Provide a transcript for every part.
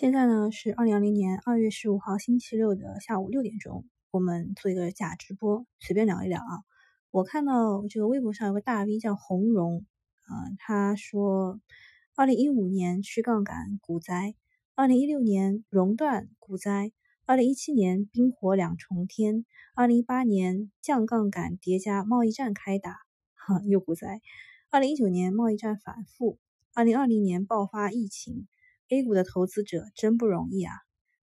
现在呢是二零二零年二月十五号星期六的下午六点钟，我们做一个假直播，随便聊一聊啊。我看到这个微博上有个大 V 叫红荣，啊，他说二零一五年去杠杆股灾，二零一六年熔断股灾，二零一七年冰火两重天，二零一八年降杠杆叠加贸易战开打，哈 又股灾，二零一九年贸易战反复，二零二零年爆发疫情。A 股的投资者真不容易啊！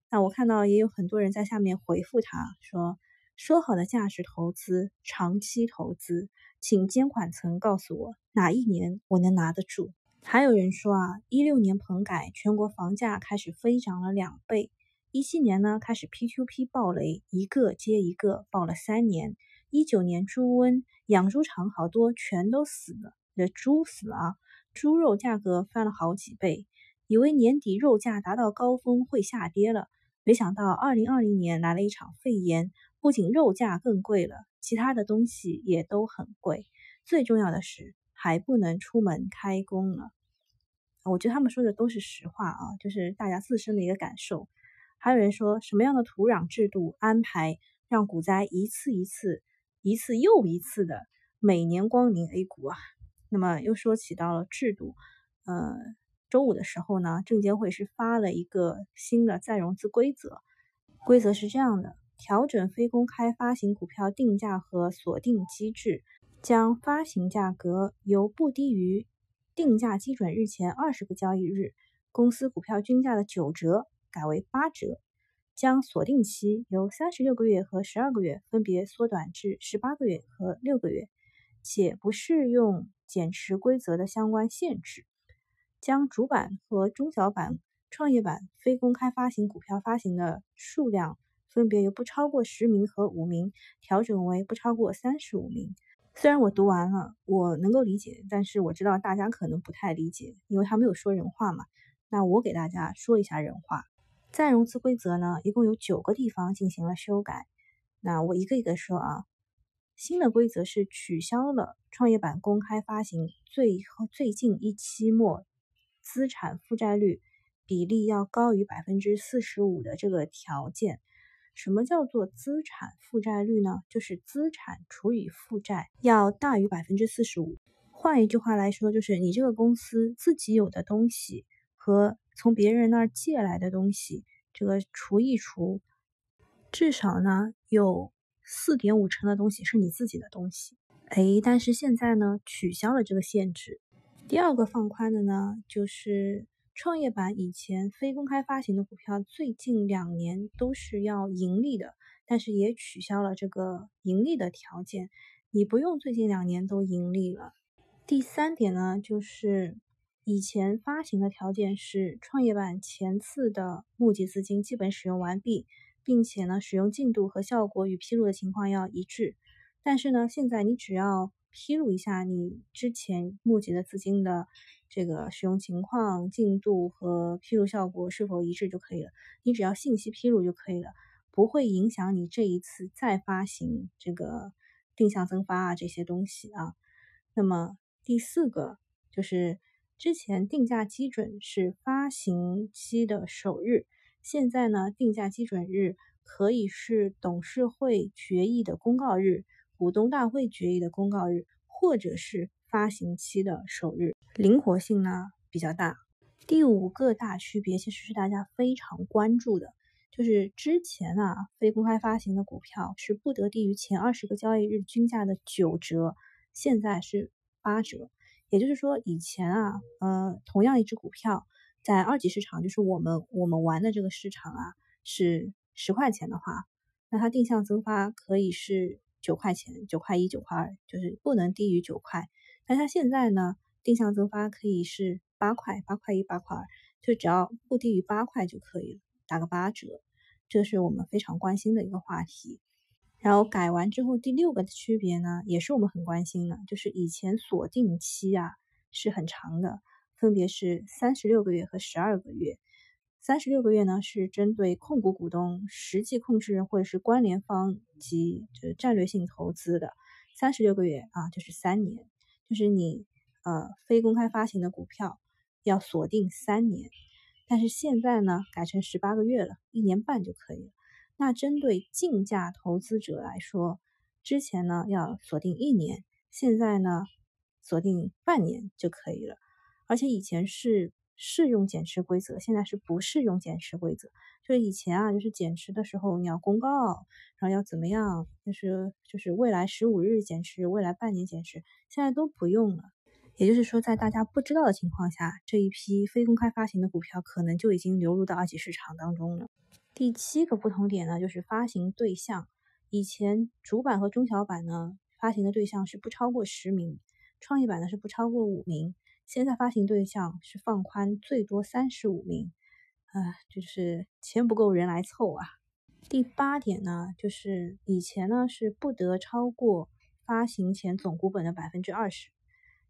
那我看到也有很多人在下面回复他说：“说好的价值投资、长期投资，请监管层告诉我哪一年我能拿得住？”还有人说啊，一六年棚改，全国房价开始飞涨了两倍；一七年呢，开始 P2P 暴雷，一个接一个爆了三年；一九年猪瘟，养猪场好多全都死了，这猪死了啊，猪肉价格翻了好几倍。以为年底肉价达到高峰会下跌了，没想到二零二零年来了一场肺炎，不仅肉价更贵了，其他的东西也都很贵。最重要的是还不能出门开工了。我觉得他们说的都是实话啊，就是大家自身的一个感受。还有人说什么样的土壤制度安排，让股灾一次一次、一次又一次的每年光临 A 股啊？那么又说起到了制度，呃。周五的时候呢，证监会是发了一个新的再融资规则，规则是这样的：调整非公开发行股票定价和锁定机制，将发行价格由不低于定价基准日前二十个交易日公司股票均价的九折改为八折，将锁定期由三十六个月和十二个月分别缩短至十八个月和六个月，且不适用减持规则的相关限制。将主板和中小板、创业板非公开发行股票发行的数量分别由不超过十名和五名调整为不超过三十五名。虽然我读完了，我能够理解，但是我知道大家可能不太理解，因为他没有说人话嘛。那我给大家说一下人话。再融资规则呢，一共有九个地方进行了修改。那我一个一个说啊。新的规则是取消了创业板公开发行最后最近一期末。资产负债率比例要高于百分之四十五的这个条件，什么叫做资产负债率呢？就是资产除以负债要大于百分之四十五。换一句话来说，就是你这个公司自己有的东西和从别人那儿借来的东西，这个除一除，至少呢有四点五成的东西是你自己的东西。哎，但是现在呢取消了这个限制。第二个放宽的呢，就是创业板以前非公开发行的股票，最近两年都是要盈利的，但是也取消了这个盈利的条件，你不用最近两年都盈利了。第三点呢，就是以前发行的条件是创业板前次的募集资金基本使用完毕，并且呢使用进度和效果与披露的情况要一致，但是呢现在你只要披露一下你之前募集的资金的这个使用情况、进度和披露效果是否一致就可以了。你只要信息披露就可以了，不会影响你这一次再发行这个定向增发啊这些东西啊。那么第四个就是之前定价基准是发行期的首日，现在呢定价基准日可以是董事会决议的公告日。股东大会决议的公告日，或者是发行期的首日，灵活性呢比较大。第五个大区别其实是大家非常关注的，就是之前啊非公开发行的股票是不得低于前二十个交易日均价的九折，现在是八折。也就是说，以前啊，呃，同样一只股票在二级市场，就是我们我们玩的这个市场啊，是十块钱的话，那它定向增发可以是。九块钱，九块一，九块二，就是不能低于九块。但它现在呢，定向增发可以是八块，八块一，八块二，就只要不低于八块就可以了，打个八折。这是我们非常关心的一个话题。然后改完之后，第六个区别呢，也是我们很关心的，就是以前锁定期啊是很长的，分别是三十六个月和十二个月。三十六个月呢，是针对控股股东、实际控制人或者是关联方及这战略性投资的。三十六个月啊，就是三年，就是你呃非公开发行的股票要锁定三年。但是现在呢，改成十八个月了，一年半就可以了。那针对竞价投资者来说，之前呢要锁定一年，现在呢锁定半年就可以了。而且以前是适用减持规则，现在是不适用减持规则。就是以前啊，就是减持的时候你要公告，然后要怎么样，就是就是未来十五日减持，未来半年减持，现在都不用了。也就是说，在大家不知道的情况下，这一批非公开发行的股票可能就已经流入到二级市场当中了。第七个不同点呢，就是发行对象。以前主板和中小板呢，发行的对象是不超过十名，创业板呢是不超过五名。现在发行对象是放宽，最多三十五名。啊，就是钱不够人来凑啊。第八点呢，就是以前呢是不得超过发行前总股本的百分之二十。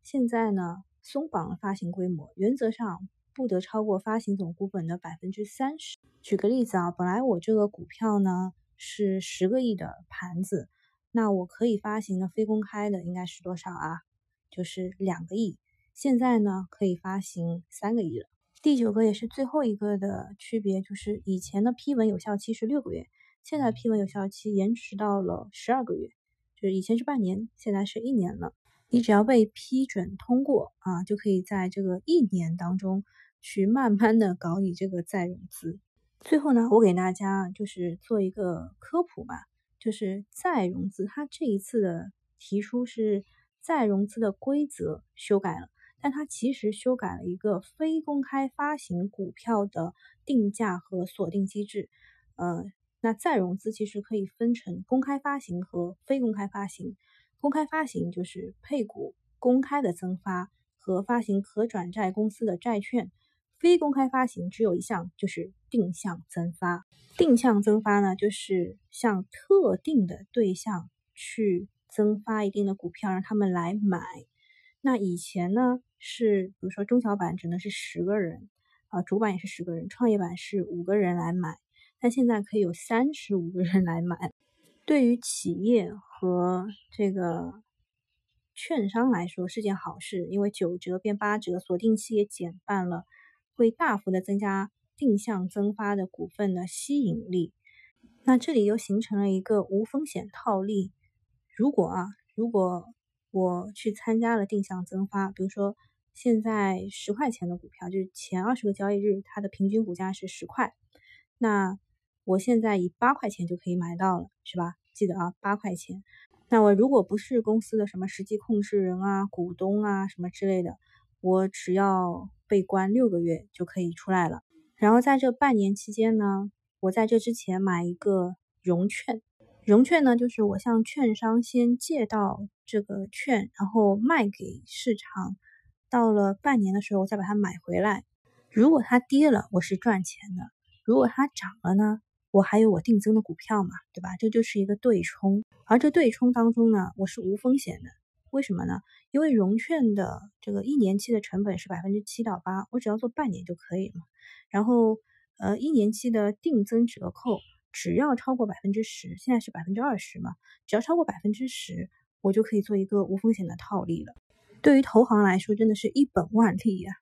现在呢，松绑了发行规模，原则上不得超过发行总股本的百分之三十。举个例子啊，本来我这个股票呢是十个亿的盘子，那我可以发行的非公开的应该是多少啊？就是两个亿。现在呢可以发行三个亿了。第九个也是最后一个的区别，就是以前的批文有效期是六个月，现在批文有效期延迟到了十二个月，就是以前是半年，现在是一年了。你只要被批准通过啊，就可以在这个一年当中去慢慢的搞你这个再融资。最后呢，我给大家就是做一个科普吧，就是再融资，它这一次的提出是再融资的规则修改了，但它其实修改了一个非公开发行股票的定价和锁定机制。呃，那再融资其实可以分成公开发行和非公开发行。公开发行就是配股公开的增发和发行可转债公司的债券，非公开发行只有一项，就是定向增发。定向增发呢，就是向特定的对象去增发一定的股票，让他们来买。那以前呢是，比如说中小板只能是十个人啊，主板也是十个人，创业板是五个人来买，但现在可以有三十五个人来买。对于企业和这个券商来说是件好事，因为九折变八折，锁定期也减半了，会大幅的增加定向增发的股份的吸引力。那这里又形成了一个无风险套利。如果啊，如果我去参加了定向增发，比如说现在十块钱的股票，就是前二十个交易日它的平均股价是十块，那。我现在以八块钱就可以买到了，是吧？记得啊，八块钱。那我如果不是公司的什么实际控制人啊、股东啊什么之类的，我只要被关六个月就可以出来了。然后在这半年期间呢，我在这之前买一个融券，融券呢就是我向券商先借到这个券，然后卖给市场，到了半年的时候我再把它买回来。如果它跌了，我是赚钱的；如果它涨了呢？我还有我定增的股票嘛，对吧？这就是一个对冲，而这对冲当中呢，我是无风险的。为什么呢？因为融券的这个一年期的成本是百分之七到八，我只要做半年就可以了。然后，呃，一年期的定增折扣只要超过百分之十，现在是百分之二十嘛，只要超过百分之十，我就可以做一个无风险的套利了。对于投行来说，真的是一本万利呀。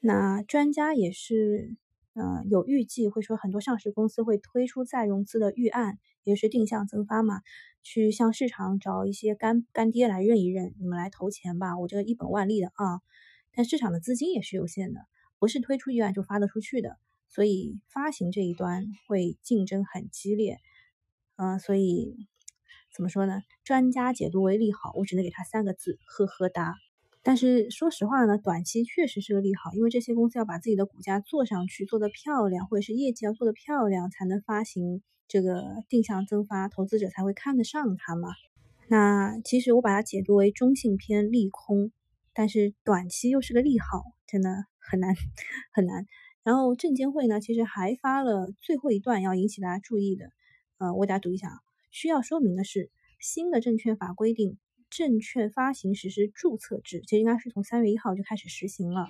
那专家也是。呃，有预计会说很多上市公司会推出再融资的预案，也就是定向增发嘛，去向市场找一些干干爹来认一认，你们来投钱吧，我这个一本万利的啊。但市场的资金也是有限的，不是推出预案就发得出去的，所以发行这一端会竞争很激烈。嗯，所以怎么说呢？专家解读为利好，我只能给他三个字：呵呵哒。但是说实话呢，短期确实是个利好，因为这些公司要把自己的股价做上去，做得漂亮，或者是业绩要做得漂亮，才能发行这个定向增发，投资者才会看得上它嘛。那其实我把它解读为中性偏利空，但是短期又是个利好，真的很难很难。然后证监会呢，其实还发了最后一段要引起大家注意的，呃，我给大家读一下啊。需要说明的是，新的证券法规定。证券发行实施注册制，其实应该是从三月一号就开始实行了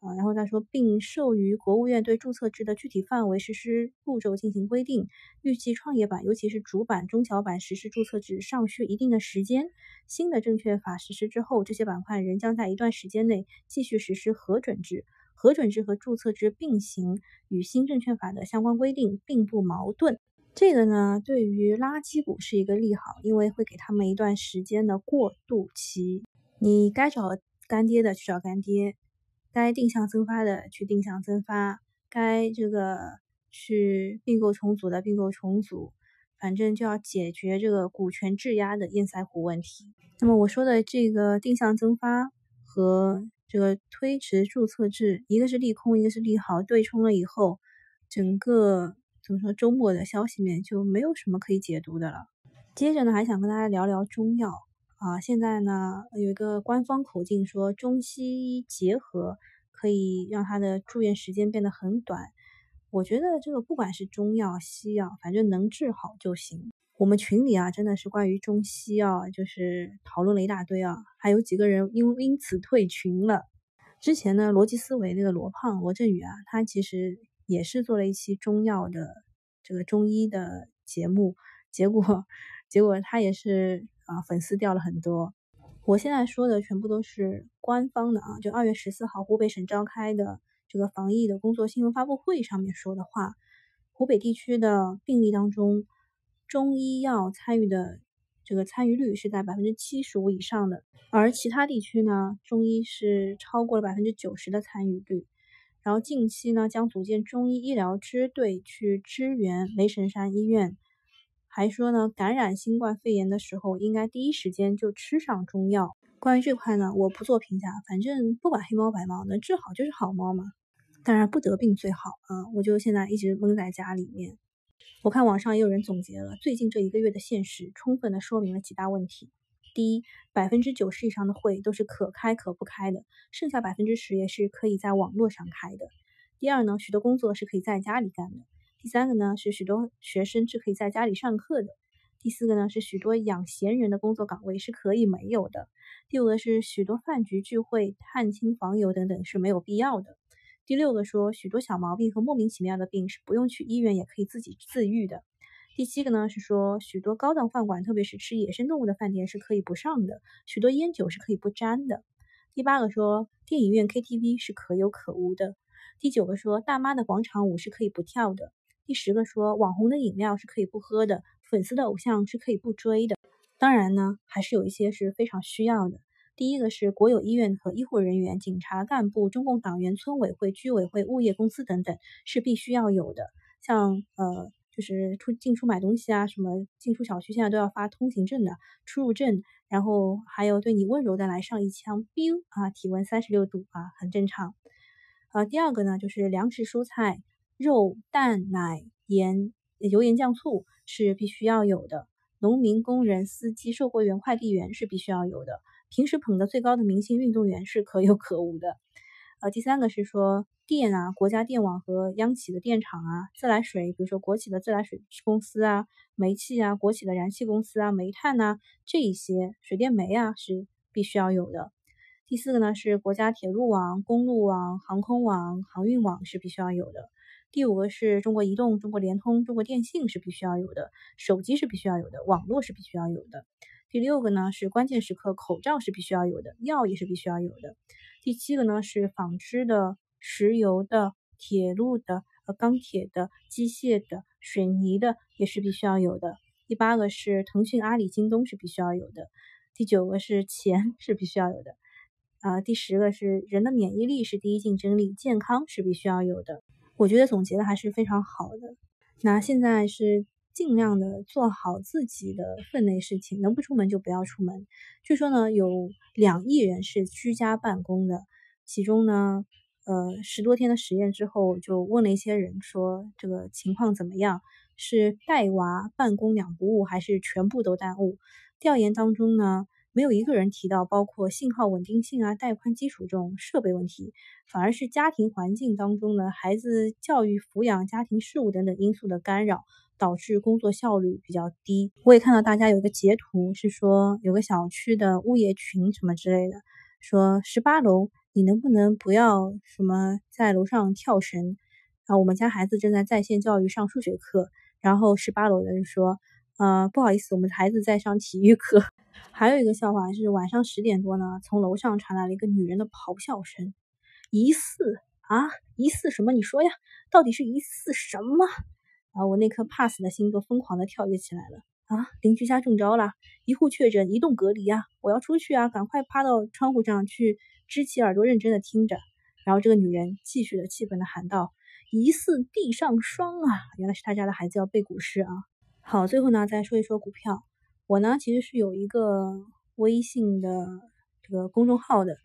啊。然后他说，并授予国务院对注册制的具体范围、实施步骤进行规定。预计创业板，尤其是主板、中小板实施注册制尚需一定的时间。新的证券法实施之后，这些板块仍将在一段时间内继续实施核准制。核准制和注册制并行，与新证券法的相关规定并不矛盾。这个呢，对于垃圾股是一个利好，因为会给他们一段时间的过渡期。你该找干爹的去找干爹，该定向增发的去定向增发，该这个去并购重组的并购重组，反正就要解决这个股权质押的堰塞湖问题。那么我说的这个定向增发和这个推迟注册制，一个是利空，一个是利好，对冲了以后，整个怎么说周末的消息面就没有什么可以解读的了。接着呢，还想跟大家聊聊中药。啊，现在呢有一个官方口径说中西医结合可以让他的住院时间变得很短。我觉得这个不管是中药西药，反正能治好就行。我们群里啊真的是关于中西药就是讨论了一大堆啊，还有几个人因因此退群了。之前呢逻辑思维那个罗胖罗振宇啊，他其实也是做了一期中药的这个中医的节目，结果结果他也是。啊，粉丝掉了很多。我现在说的全部都是官方的啊，就二月十四号湖北省召开的这个防疫的工作新闻发布会上面说的话。湖北地区的病例当中，中医药参与的这个参与率是在百分之七十五以上的，而其他地区呢，中医是超过了百分之九十的参与率。然后近期呢，将组建中医医疗支队去支援雷神山医院。还说呢，感染新冠肺炎的时候，应该第一时间就吃上中药。关于这块呢，我不做评价，反正不管黑猫白猫，能治好就是好猫嘛。当然不得病最好啊！我就现在一直闷在家里面。我看网上也有人总结了最近这一个月的现实，充分的说明了几大问题。第一，百分之九十以上的会都是可开可不开的，剩下百分之十也是可以在网络上开的。第二呢，许多工作是可以在家里干的。第三个呢是许多学生是可以在家里上课的。第四个呢是许多养闲人的工作岗位是可以没有的。第五个是许多饭局聚会、探亲访友等等是没有必要的。第六个说许多小毛病和莫名其妙的病是不用去医院也可以自己自愈的。第七个呢是说许多高档饭馆，特别是吃野生动物的饭店是可以不上的。许多烟酒是可以不沾的。第八个说电影院 KTV 是可有可无的。第九个说大妈的广场舞是可以不跳的。第十个说，网红的饮料是可以不喝的，粉丝的偶像是可以不追的。当然呢，还是有一些是非常需要的。第一个是国有医院和医护人员、警察干部、中共党员、村委会、居委会、物业公司等等是必须要有的。像呃，就是出进出买东西啊，什么进出小区现在都要发通行证的出入证，然后还有对你温柔的来上一枪冰啊，体温三十六度啊，很正常。呃，第二个呢，就是粮食蔬菜。肉、蛋、奶、盐、油盐酱醋是必须要有的。农民、工人、司机、售货员、快递员是必须要有的。平时捧得最高的明星运动员是可有可无的。呃，第三个是说电啊，国家电网和央企的电厂啊，自来水，比如说国企的自来水公司啊，煤气啊，国企的燃气公司啊，煤炭呐，这一些水电煤啊是必须要有的。第四个呢是国家铁路网、公路网、航空网、航运网是必须要有的。第五个是中国移动、中国联通、中国电信是必须要有的，手机是必须要有的，网络是必须要有的。第六个呢是关键时刻口罩是必须要有的，药也是必须要有的。第七个呢是纺织的、石油的、铁路的、呃钢铁的、机械的、水泥的也是必须要有的。第八个是腾讯、阿里、京东是必须要有的。第九个是钱 是必须要有的。啊，第十个是人的免疫力是第一竞争力，健康是必须要有的。我觉得总结的还是非常好的。那现在是尽量的做好自己的分内事情，能不出门就不要出门。据说呢，有两亿人是居家办公的，其中呢，呃，十多天的实验之后，就问了一些人说这个情况怎么样，是带娃办公两不误，还是全部都耽误？调研当中呢？没有一个人提到包括信号稳定性啊、带宽基础这种设备问题，反而是家庭环境当中的孩子教育、抚养、家庭事务等等因素的干扰，导致工作效率比较低。我也看到大家有个截图，是说有个小区的物业群什么之类的，说十八楼你能不能不要什么在楼上跳绳啊？我们家孩子正在在线教育上数学课，然后十八楼的人说。呃，不好意思，我们孩子在上体育课。还有一个笑话是晚上十点多呢，从楼上传来了一个女人的咆哮声，疑似啊，疑似什么？你说呀，到底是疑似什么？啊，我那颗怕死的心都疯狂的跳跃起来了。啊，邻居家中招了，一户确诊，一栋隔离啊！我要出去啊，赶快趴到窗户上去，支起耳朵，认真的听着。然后这个女人继续的气愤的喊道：“疑似地上霜啊！”原来是他家的孩子要背古诗啊。好，最后呢，再说一说股票。我呢，其实是有一个微信的这个公众号的，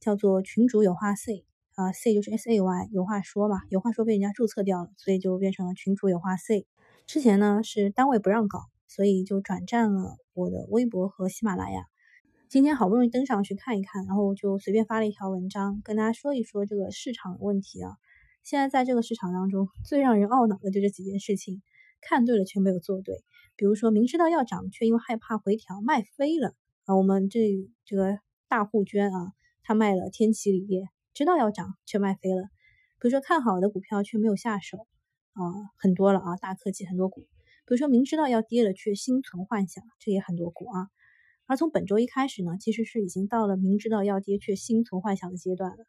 叫做群主有话 say 啊，C 就是 S A Y，有话说嘛，有话说被人家注册掉了，所以就变成了群主有话 C。之前呢是单位不让搞。所以就转战了我的微博和喜马拉雅。今天好不容易登上去看一看，然后就随便发了一条文章，跟大家说一说这个市场问题啊。现在在这个市场当中，最让人懊恼的就这几件事情：看对了却没有做对。比如说明知道要涨，却因为害怕回调卖飞了啊。我们这这个大户捐啊，他卖了天齐锂业，知道要涨却卖飞了。比如说看好的股票却没有下手啊，很多了啊，大科技很多股。比如说明知道要跌了，却心存幻想，这也很多股啊。而从本周一开始呢，其实是已经到了明知道要跌却心存幻想的阶段了。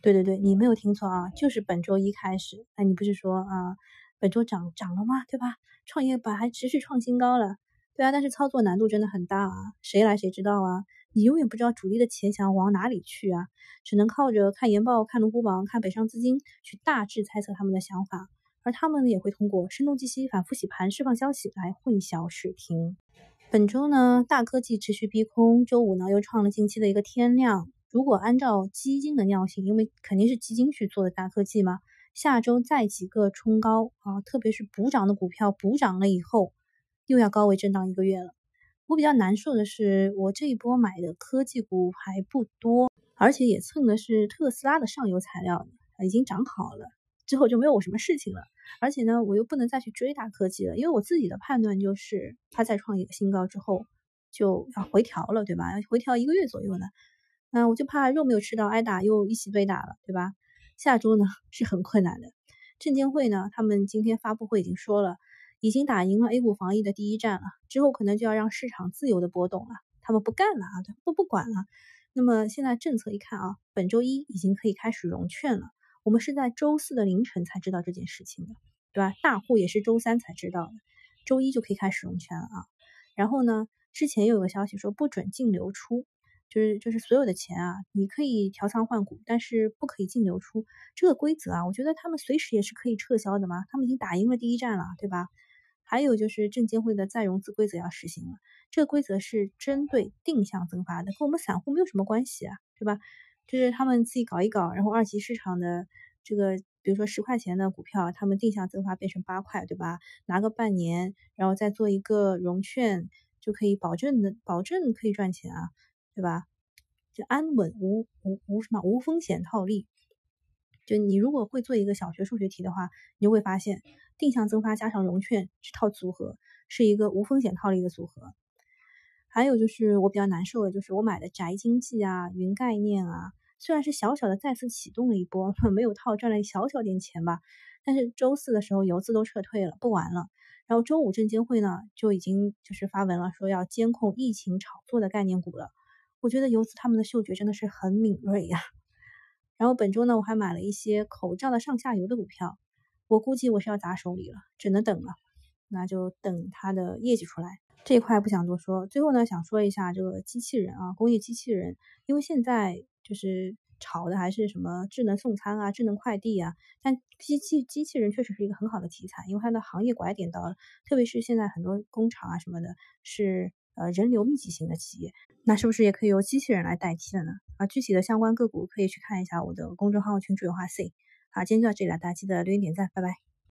对对对，你没有听错啊，就是本周一开始。那你不是说啊，本周涨涨了吗？对吧？创业板还持续创新高了，对啊。但是操作难度真的很大啊，谁来谁知道啊？你永远不知道主力的钱想要往哪里去啊，只能靠着看研报、看龙虎榜、看北上资金去大致猜测他们的想法。而他们也会通过声东击西、反复洗盘、释放消息来混淆视听。本周呢，大科技持续逼空，周五呢又创了近期的一个天量。如果按照基金的尿性，因为肯定是基金去做的大科技嘛，下周再几个冲高啊，特别是补涨的股票补涨了以后，又要高位震荡一个月了。我比较难受的是，我这一波买的科技股还不多，而且也蹭的是特斯拉的上游材料，已经涨好了。之后就没有我什么事情了，而且呢，我又不能再去追大科技了，因为我自己的判断就是，它再创一个新高之后就要回调了，对吧？要回调一个月左右呢，那我就怕肉没有吃到，挨打又一起被打了，对吧？下周呢是很困难的。证监会呢，他们今天发布会已经说了，已经打赢了 A 股防疫的第一战了，之后可能就要让市场自由的波动了，他们不干了啊，不不管了。那么现在政策一看啊，本周一已经可以开始融券了。我们是在周四的凌晨才知道这件事情的，对吧？大户也是周三才知道的，周一就可以开始融券了啊。然后呢，之前又有个消息说不准净流出，就是就是所有的钱啊，你可以调仓换股，但是不可以净流出。这个规则啊，我觉得他们随时也是可以撤销的嘛。他们已经打赢了第一战了，对吧？还有就是证监会的再融资规则要实行了，这个规则是针对定向增发的，跟我们散户没有什么关系啊，对吧？就是他们自己搞一搞，然后二级市场的这个，比如说十块钱的股票，他们定向增发变成八块，对吧？拿个半年，然后再做一个融券，就可以保证的，保证可以赚钱啊，对吧？就安稳无无无什么无风险套利。就你如果会做一个小学数学题的话，你就会发现，定向增发加上融券这套组合是一个无风险套利的组合。还有就是我比较难受的，就是我买的宅经济啊、云概念啊，虽然是小小的再次启动了一波，没有套赚了一小小点钱吧，但是周四的时候游资都撤退了，不玩了。然后周五证监会呢就已经就是发文了，说要监控疫情炒作的概念股了。我觉得游资他们的嗅觉真的是很敏锐呀。然后本周呢我还买了一些口罩的上下游的股票，我估计我是要砸手里了，只能等了，那就等它的业绩出来。这一块不想多说，最后呢想说一下这个机器人啊，工业机器人，因为现在就是炒的还是什么智能送餐啊、智能快递啊，但机器机器人确实是一个很好的题材，因为它的行业拐点到了，特别是现在很多工厂啊什么的，是呃人流密集型的企业，那是不是也可以由机器人来代替了呢？啊，具体的相关个股可以去看一下我的公众号群主有话 C。好，今天就到这里了，大家记得留言点赞，拜拜。